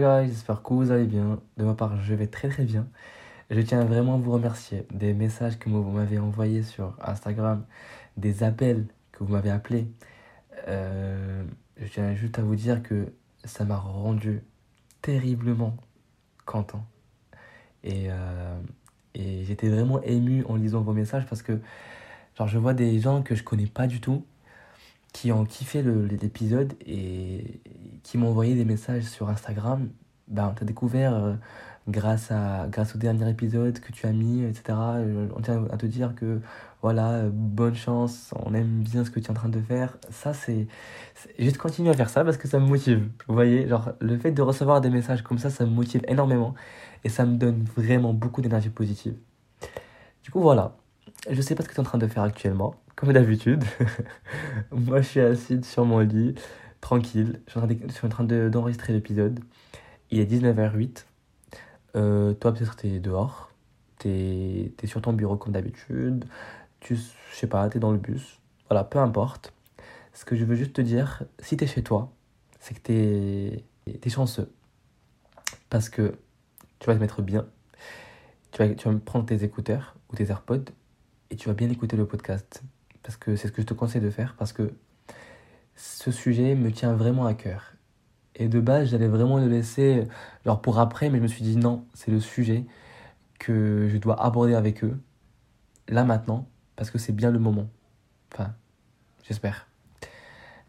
J'espère que vous allez bien. De ma part, je vais très très bien. Je tiens vraiment à vous remercier des messages que vous m'avez envoyés sur Instagram, des appels que vous m'avez appelés. Euh, je tiens juste à vous dire que ça m'a rendu terriblement content. Et, euh, et j'étais vraiment ému en lisant vos messages parce que genre, je vois des gens que je connais pas du tout qui ont kiffé l'épisode et qui m'ont envoyé des messages sur Instagram. Ben, tu as découvert euh, grâce, à, grâce au dernier épisode que tu as mis, etc. Euh, on tient à te dire que voilà, euh, bonne chance, on aime bien ce que tu es en train de faire. Ça, c'est. Juste continue à faire ça parce que ça me motive. Vous voyez, genre, le fait de recevoir des messages comme ça, ça me motive énormément et ça me donne vraiment beaucoup d'énergie positive. Du coup, voilà. Je sais pas ce que tu es en train de faire actuellement comme d'habitude. Moi, je suis assise sur mon lit, tranquille. Je suis en train d'enregistrer l'épisode. Il est 19h08. Euh, toi, peut-être, t'es dehors. T'es es sur ton bureau comme d'habitude. Tu, je sais pas, t'es dans le bus. Voilà, peu importe. Ce que je veux juste te dire, si t'es chez toi, c'est que t'es es chanceux. Parce que tu vas te mettre bien. Tu vas, tu vas prendre tes écouteurs ou tes AirPods et tu vas bien écouter le podcast parce que c'est ce que je te conseille de faire, parce que ce sujet me tient vraiment à cœur. Et de base, j'allais vraiment le laisser genre pour après, mais je me suis dit non, c'est le sujet que je dois aborder avec eux, là maintenant, parce que c'est bien le moment. Enfin, j'espère.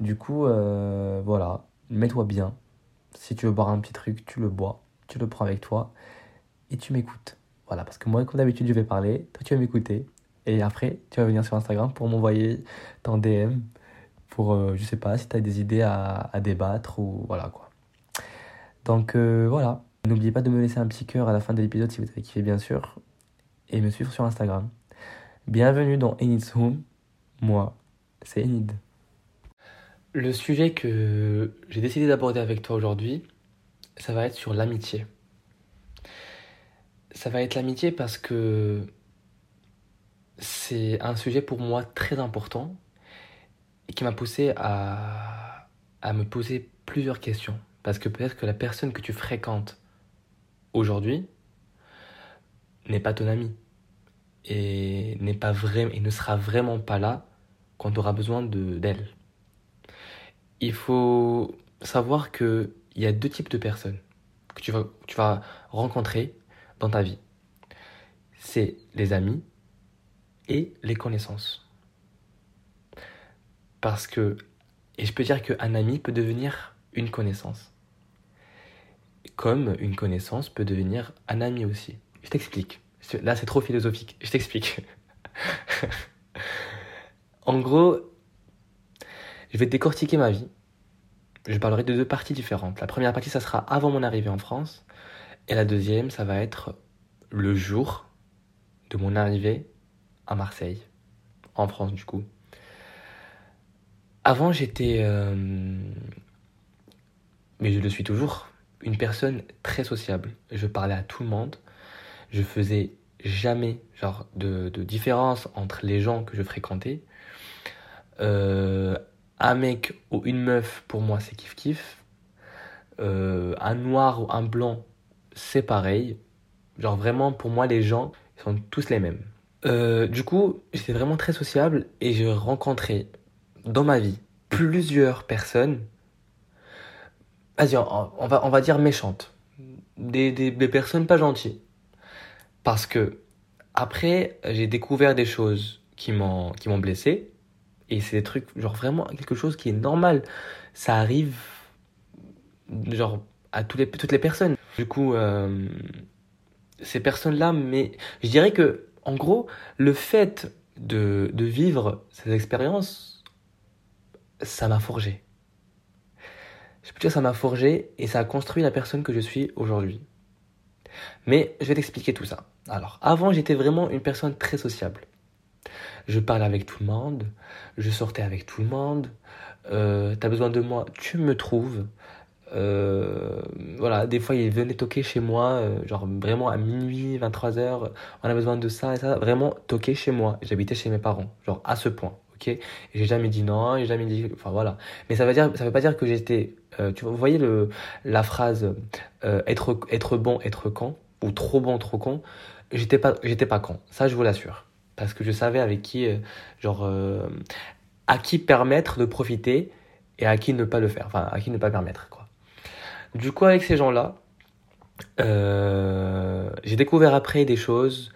Du coup, euh, voilà, mets-toi bien. Si tu veux boire un petit truc, tu le bois, tu le prends avec toi et tu m'écoutes. Voilà, parce que moi, comme d'habitude, je vais parler, toi tu vas m'écouter et après, tu vas venir sur Instagram pour m'envoyer ton DM pour, euh, je sais pas, si tu as des idées à, débattre ou voilà quoi. Donc euh, voilà. N'oubliez pas de me laisser un petit cœur à la fin de l'épisode si vous avez kiffé, bien sûr. Et me suivre sur Instagram. Bienvenue dans Enid's Home. Moi, c'est Enid. Le sujet que j'ai décidé d'aborder avec toi aujourd'hui, ça va être sur l'amitié. Ça va être l'amitié parce que c'est un sujet pour moi très important et qui m'a poussé à, à me poser plusieurs questions. Parce que peut-être que la personne que tu fréquentes aujourd'hui n'est pas ton ami et n'est pas vrai et ne sera vraiment pas là quand tu auras besoin d'elle. Il faut savoir qu'il y a deux types de personnes que tu vas, tu vas rencontrer dans ta vie. C'est les amis et les connaissances. Parce que, et je peux dire qu'un ami peut devenir une connaissance. Comme une connaissance peut devenir un ami aussi. Je t'explique. Là, c'est trop philosophique. Je t'explique. en gros, je vais décortiquer ma vie. Je parlerai de deux parties différentes. La première partie, ça sera avant mon arrivée en France. Et la deuxième, ça va être le jour de mon arrivée à Marseille, en France du coup. Avant, j'étais, euh, mais je le suis toujours, une personne très sociable. Je parlais à tout le monde. Je faisais jamais genre de, différence entre les gens que je fréquentais. Euh, un mec ou une meuf, pour moi, c'est kiff kiff. Euh, un noir ou un blanc, c'est pareil. Genre vraiment, pour moi, les gens sont tous les mêmes. Euh, du coup, j'étais vraiment très sociable et j'ai rencontré dans ma vie plusieurs personnes, vas-y, on, va, on va dire méchantes, des, des, des personnes pas gentilles. Parce que après, j'ai découvert des choses qui m'ont blessé et c'est des trucs genre vraiment quelque chose qui est normal. Ça arrive genre à toutes les toutes les personnes. Du coup, euh, ces personnes-là, mais je dirais que en gros, le fait de, vivre ces expériences, ça m'a forgé. Je peux dire ça m'a forgé et ça a construit la personne que je suis aujourd'hui. Mais je vais t'expliquer tout ça. Alors, avant, j'étais vraiment une personne très sociable. Je parlais avec tout le monde, je sortais avec tout le monde. Euh, T'as besoin de moi, tu me trouves. Euh, voilà, des fois il venait toquer chez moi, euh, genre vraiment à minuit, 23h, on a besoin de ça et ça, vraiment toquer chez moi. J'habitais chez mes parents, genre à ce point, ok? J'ai jamais dit non, j'ai jamais dit, enfin voilà. Mais ça veut dire, ça veut pas dire que j'étais Euh, tu vois, vous voyez le, la phrase euh, être, être bon, être con, ou trop bon, trop con? J'étais pas, j'étais pas con. Ça, je vous l'assure. Parce que je savais avec qui, euh, genre, euh, à qui permettre de profiter et à qui ne pas le faire. Enfin, à qui ne pas permettre, quoi. Du coup, avec ces gens-là, euh, j'ai découvert après des choses.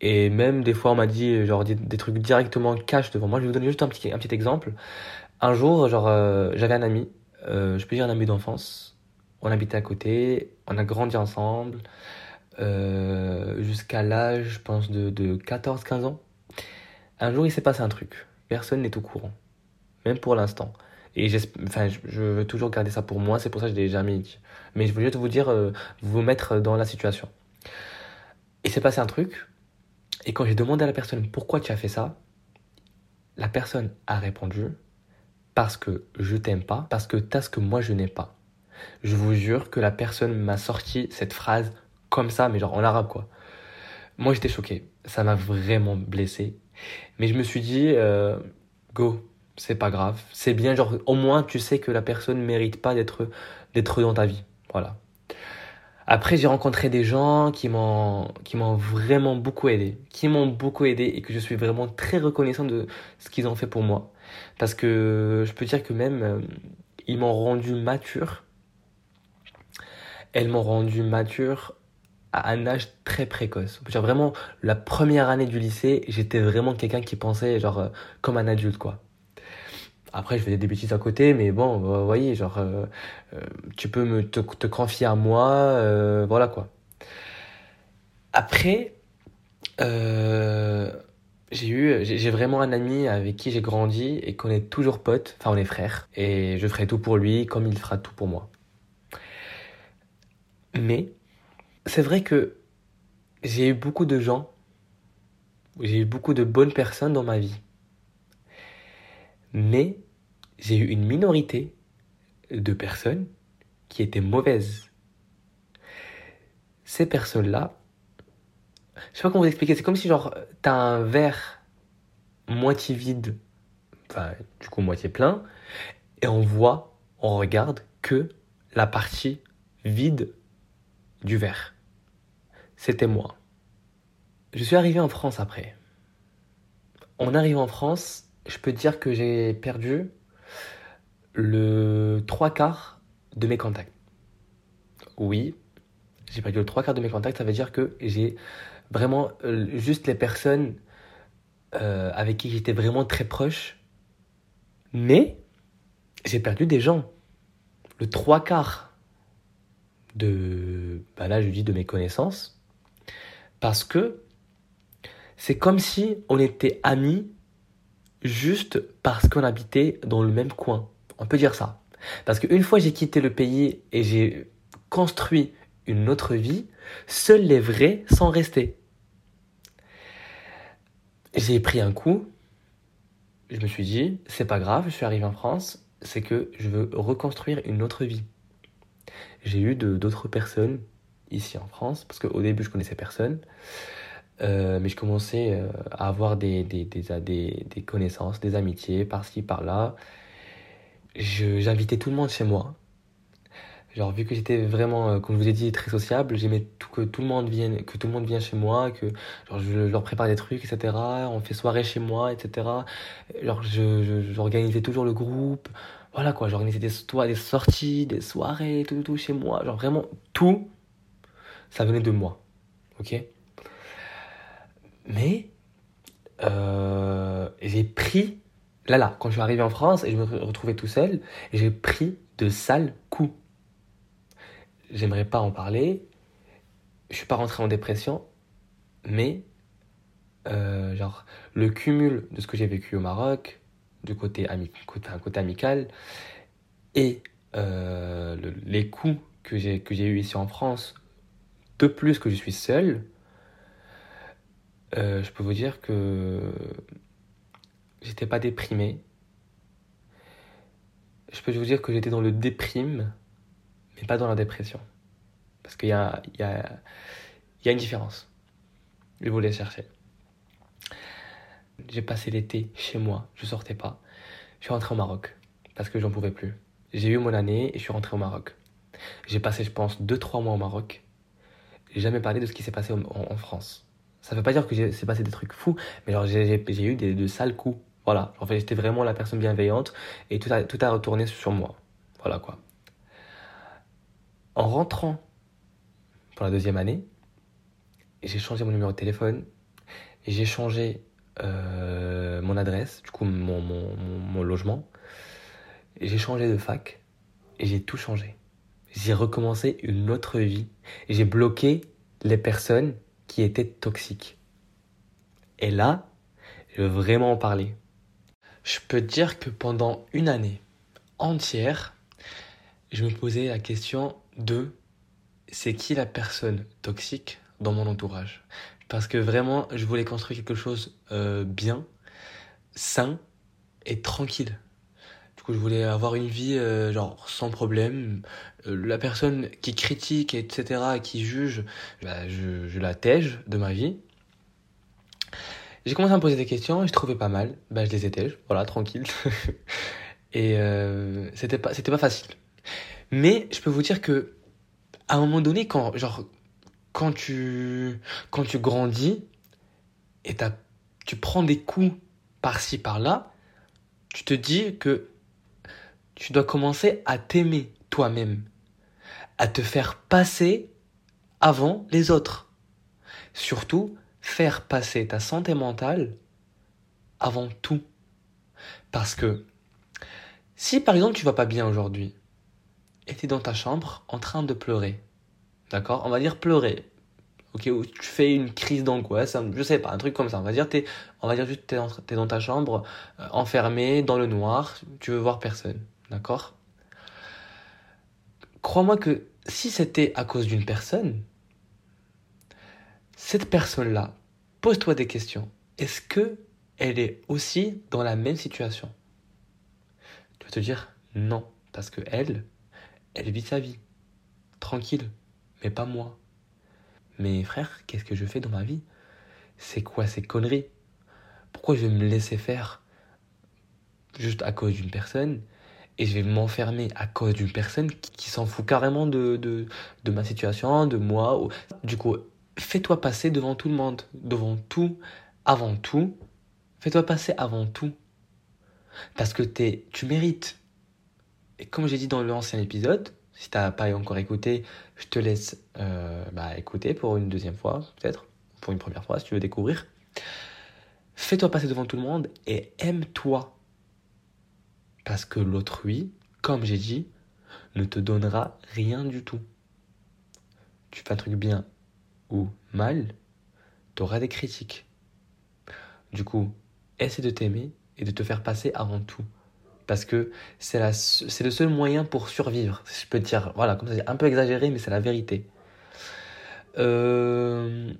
Et même des fois, on m'a dit genre des, trucs directement cash devant moi. Je vais vous donner juste un petit, un petit exemple. Un jour, genre, euh, j'avais un ami, euh, je peux dire un ami d'enfance. On habitait à côté, on a grandi ensemble jusqu'à l'âge, je pense, de, de 14-15 ans. Un jour, il s'est passé un truc. Personne n'est au courant, même pour l'instant. Et enfin, je, veux toujours garder ça pour moi, c'est pour ça que je l'ai jamais dit. Mais je veux juste vous dire, euh, vous mettre dans la situation. Il s'est passé un truc, et quand j'ai demandé à la personne pourquoi tu as fait ça, la personne a répondu parce que je t'aime pas, parce que t'as ce que moi je n'ai pas. Je vous jure que la personne m'a sorti cette phrase comme ça, mais genre en arabe quoi. Moi j'étais choqué, ça m'a vraiment blessé. Mais je me suis dit, euh, go, c'est pas grave, c'est bien, genre au moins tu sais que la personne mérite pas d'être dans ta vie. Voilà. Après, j'ai rencontré des gens qui m'ont qui m'ont vraiment beaucoup aidé, qui m'ont beaucoup aidé et que je suis vraiment très reconnaissant de ce qu'ils ont fait pour moi. Parce que je peux dire que même euh, ils m'ont rendu mature. Elles m'ont rendu mature à un âge très précoce. Dire vraiment la première année du lycée, j'étais vraiment quelqu'un qui pensait genre euh, comme un adulte quoi. Après, je faisais des bêtises à côté, mais bon, vous voyez, genre, euh, euh, tu peux me te, te confier à moi, euh, voilà quoi. Après, euh, j'ai eu, j'ai vraiment un ami avec qui j'ai grandi et qu'on est toujours potes, enfin on est frères, et je ferai tout pour lui comme il fera tout pour moi. Mais c'est vrai que j'ai eu beaucoup de gens, j'ai eu beaucoup de bonnes personnes dans ma vie, mais j'ai eu une minorité de personnes qui étaient mauvaises. Ces personnes-là, je sais pas comment vous expliquer, c'est comme si genre t'as un verre moitié vide, enfin du coup moitié plein, et on voit, on regarde que la partie vide du verre. C'était moi. Je suis arrivé en France après. En arrivant en France, je peux dire que j'ai perdu le trois quarts de mes contacts. Oui, j'ai perdu le trois quarts de mes contacts, ça veut dire que j'ai vraiment euh, juste les personnes euh, avec qui j'étais vraiment très proche. Mais j'ai perdu des gens. Le trois quarts de, bah là je dis de mes connaissances, parce que c'est comme si on était amis juste parce qu'on habitait dans le même coin. On peut dire ça. Parce qu'une fois j'ai quitté le pays et j'ai construit une autre vie, seuls les vrais sont restés. J'ai pris un coup, je me suis dit, c'est pas grave, je suis arrivé en France, c'est que je veux reconstruire une autre vie. J'ai eu d'autres personnes ici en France, parce qu'au début je connaissais personne, euh, mais je commençais euh, à avoir des, des, des, des, connaissances, des amitiés par-ci, par-là. J'invitais tout le monde chez moi. Genre, vu que j'étais vraiment, euh, comme je vous ai dit, très sociable, j'aimais tout, que tout le monde vienne, que tout le monde vienne chez moi, que genre, je leur prépare des trucs, etc. On fait soirée chez moi, etc. Genre, j'organisais toujours le groupe. Voilà quoi, j'organisais des, des sorties, des soirées, tout, tout chez moi. Genre, vraiment, tout, ça venait de moi. Ok? Mais, euh, j'ai pris, là, là, quand je suis arrivé en France et je me retrouvais tout seul, j'ai pris de sales coups. J'aimerais pas en parler. Je suis pas rentré en dépression, mais euh, le cumul de ce que j'ai vécu au Maroc, du côté, amical, et euh, le- les coups que j'ai que j'ai eu ici en France, de plus que je suis seul, euh, je peux vous dire que j'étais pas déprimé. Je peux vous dire que j'étais dans le déprime, mais pas dans la dépression. Parce qu'il y a, une différence. Je vous chercher. J'ai passé l'été chez moi, je sortais pas. Je suis rentré au Maroc parce que j'en pouvais plus. j'ai eu mon année et je suis rentré au Maroc. J'ai passé, je pense, 2-3 mois au Maroc. J'ai jamais parlé de ce qui s'est passé en, France. Ça veut pas dire que c'est passé des trucs fous, mais j'ai eu des, de sales coups. Voilà. En fait, j'étais vraiment la personne bienveillante et tout a, tout a retourné sur moi. Voilà quoi. En rentrant pour la deuxième année, j'ai changé mon numéro de téléphone j'ai changé euh, mon adresse, du coup mon, mon, mon, logement. J'ai changé de fac et j'ai tout changé. J'ai recommencé une autre vie. J'ai bloqué les personnes qui étaient toxiques. Et là, je veux vraiment en parler. Je peux dire que pendant une année entière, je me posais la question de c'est qui la personne toxique dans mon entourage? Parce que vraiment, je voulais construire quelque chose euh, bien, sain et tranquille. Coup, je voulais avoir une vie euh, genre sans problème. Euh, la personne qui critique, etc., qui juge, bah, je, je la tège de ma vie. J'ai commencé à me poser des questions et je trouvais pas mal. Bah, je les étais, voilà, tranquille. et c'était pas, c'était pas facile. Mais je peux vous dire que à un moment donné, quand, genre, quand tu, quand tu grandis et tu prends des coups par-ci, par-là, tu te dis que tu dois commencer à t'aimer toi-même, à te faire passer avant les autres. Surtout, faire passer ta santé mentale avant tout. Parce que si par exemple tu vas pas bien aujourd'hui, et dans ta chambre en train de pleurer. D'accord? On va dire pleurer. Ok, ou tu fais une crise d'angoisse, je sais pas, un truc comme ça. On va dire, es, on va dire juste, t'es dans, es dans ta chambre, euh, enfermé, dans le noir, tu veux voir personne. D'accord? Crois-moi que si c'était à cause d'une personne, cette personne-là, pose-toi des questions. Est-ce que elle est aussi dans la même situation? Tu vas te dire non, parce que elle, elle vit sa vie. Tranquille. Mais pas moi. Mais frère, qu'est-ce que je fais dans ma vie? C'est quoi ces conneries? Pourquoi je vais me laisser faire juste à cause d'une personne? Et je vais m'enfermer à cause d'une personne qui, s'en fout carrément de, de, ma situation, de moi. Du coup, fais-toi passer devant tout le monde, devant tout, avant tout. Fais-toi passer avant tout. Parce que es, tu mérites. Et comme j'ai dit dans l'ancien épisode, si tu n'as pas encore écouté, je te laisse euh, bah, écouter pour une deuxième fois, peut-être, pour une première fois, si tu veux découvrir. Fais-toi passer devant tout le monde et aime-toi. Parce que l'autrui, comme j'ai dit, ne te donnera rien du tout. Tu fais un truc bien ou mal, tu auras des critiques. Du coup, essaie de t'aimer et de te faire passer avant tout parce que c'est le seul moyen pour survivre. Je peux dire, voilà, comme ça c'est un peu exagéré, mais c'est la vérité. Euh,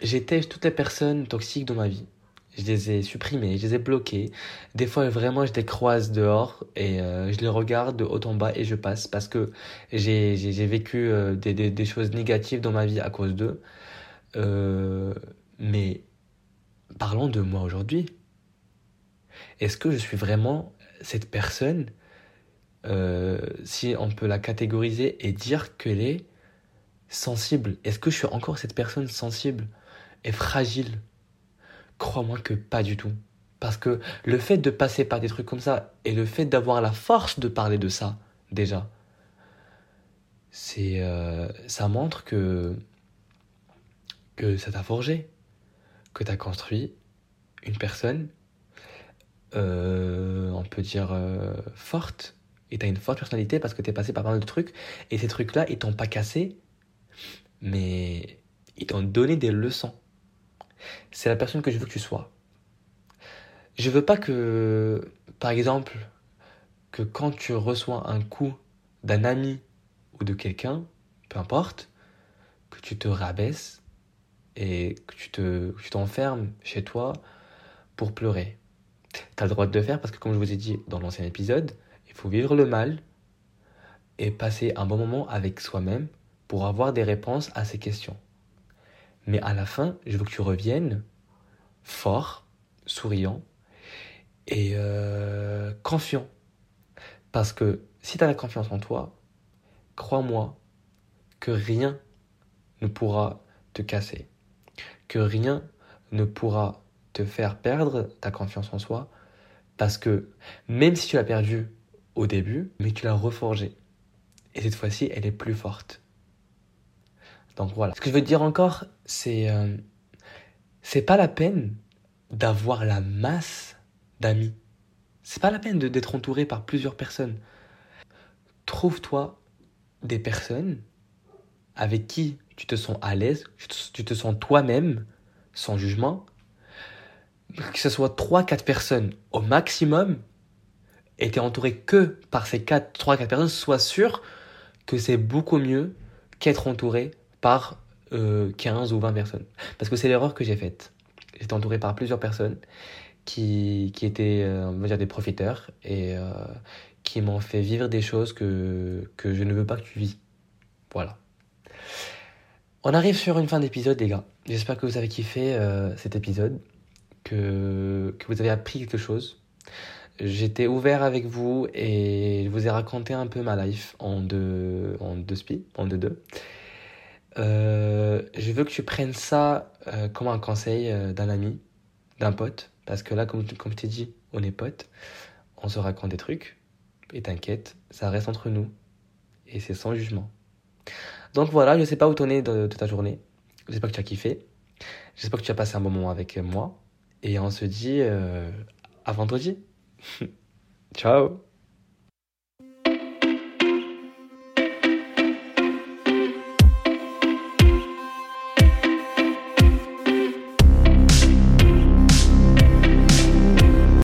toutes les personnes toxiques dans ma vie. Je les ai supprimées, je les ai bloquées. Des fois, vraiment, je les croise dehors et euh, je les regarde de haut en bas et je passe parce que j'ai vécu euh, des, des, choses négatives dans ma vie à cause d'eux. Euh, mais parlons de moi aujourd'hui. Est-ce que je suis vraiment cette personne, si on peut la catégoriser et dire qu'elle est sensible, est-ce que je suis encore cette personne sensible et fragile? Crois-moi que pas du tout. Parce que le fait de passer par des trucs comme ça et le fait d'avoir la force de parler de ça, déjà, c'est euh, ça montre que que ça t'a forgé, que tu as construit une personne euh, on peut dire, euh, forte. Et tu as une forte personnalité parce que tu es passé par plein de trucs. Et ces trucs-là, ils t'ont pas cassé, mais ils t'ont donné des leçons. C'est la personne que je veux que tu sois. Je veux pas que, par exemple, que quand tu reçois un coup d'un ami ou de quelqu'un, peu importe, que tu te rabaisses et que tu te, tu t'enfermes chez toi pour pleurer. Tu as le droit de le faire parce que, comme je vous ai dit dans l'ancien épisode, il faut vivre le mal et passer un bon moment avec soi-même pour avoir des réponses à ces questions. Mais à la fin, je veux que tu reviennes fort, souriant et euh, confiant. Parce que si tu as la confiance en toi, crois-moi que rien ne pourra te casser, que rien ne pourra te faire perdre ta confiance en soi, parce que même si tu l'as perdue au début, mais tu l'as reforgée. Et cette fois-ci, elle est plus forte. Donc voilà. Ce que je veux dire encore, c'est euh, c'est pas la peine d'avoir la masse d'amis. C'est pas la peine d'être entouré par plusieurs personnes. Trouve-toi des personnes avec qui tu te sens à l'aise, tu te sens toi-même, sans jugement. Que ce soit 3-4 personnes au maximum, et tu es entouré que par ces 3-4 personnes, sois sûr que c'est beaucoup mieux qu'être entouré par 15 euh, ou 20 personnes. Parce que c'est l'erreur que j'ai faite. J'étais entouré par plusieurs personnes qui, qui étaient, euh, on va dire, des profiteurs et euh, qui m'ont fait vivre des choses que, que je ne veux pas que tu vis. Voilà. On arrive sur une fin d'épisode, les gars. J'espère que vous avez kiffé cet épisode, que, que vous avez appris quelque chose. J'étais ouvert avec vous et je vous ai raconté un peu ma life en deux, en deux en deux deux. Euh, je veux que tu prennes ça euh, comme un conseil euh, d'un ami, d'un pote, parce que là, comme, comme je t'ai dit, on est potes, on se raconte des trucs, et t'inquiète, ça reste entre nous, et c'est sans jugement. Donc voilà, je sais pas où t'en es de, ta journée, j'espère que tu as kiffé, j'espère que tu as passé un bon moment avec moi, et on se dit à vendredi. Ciao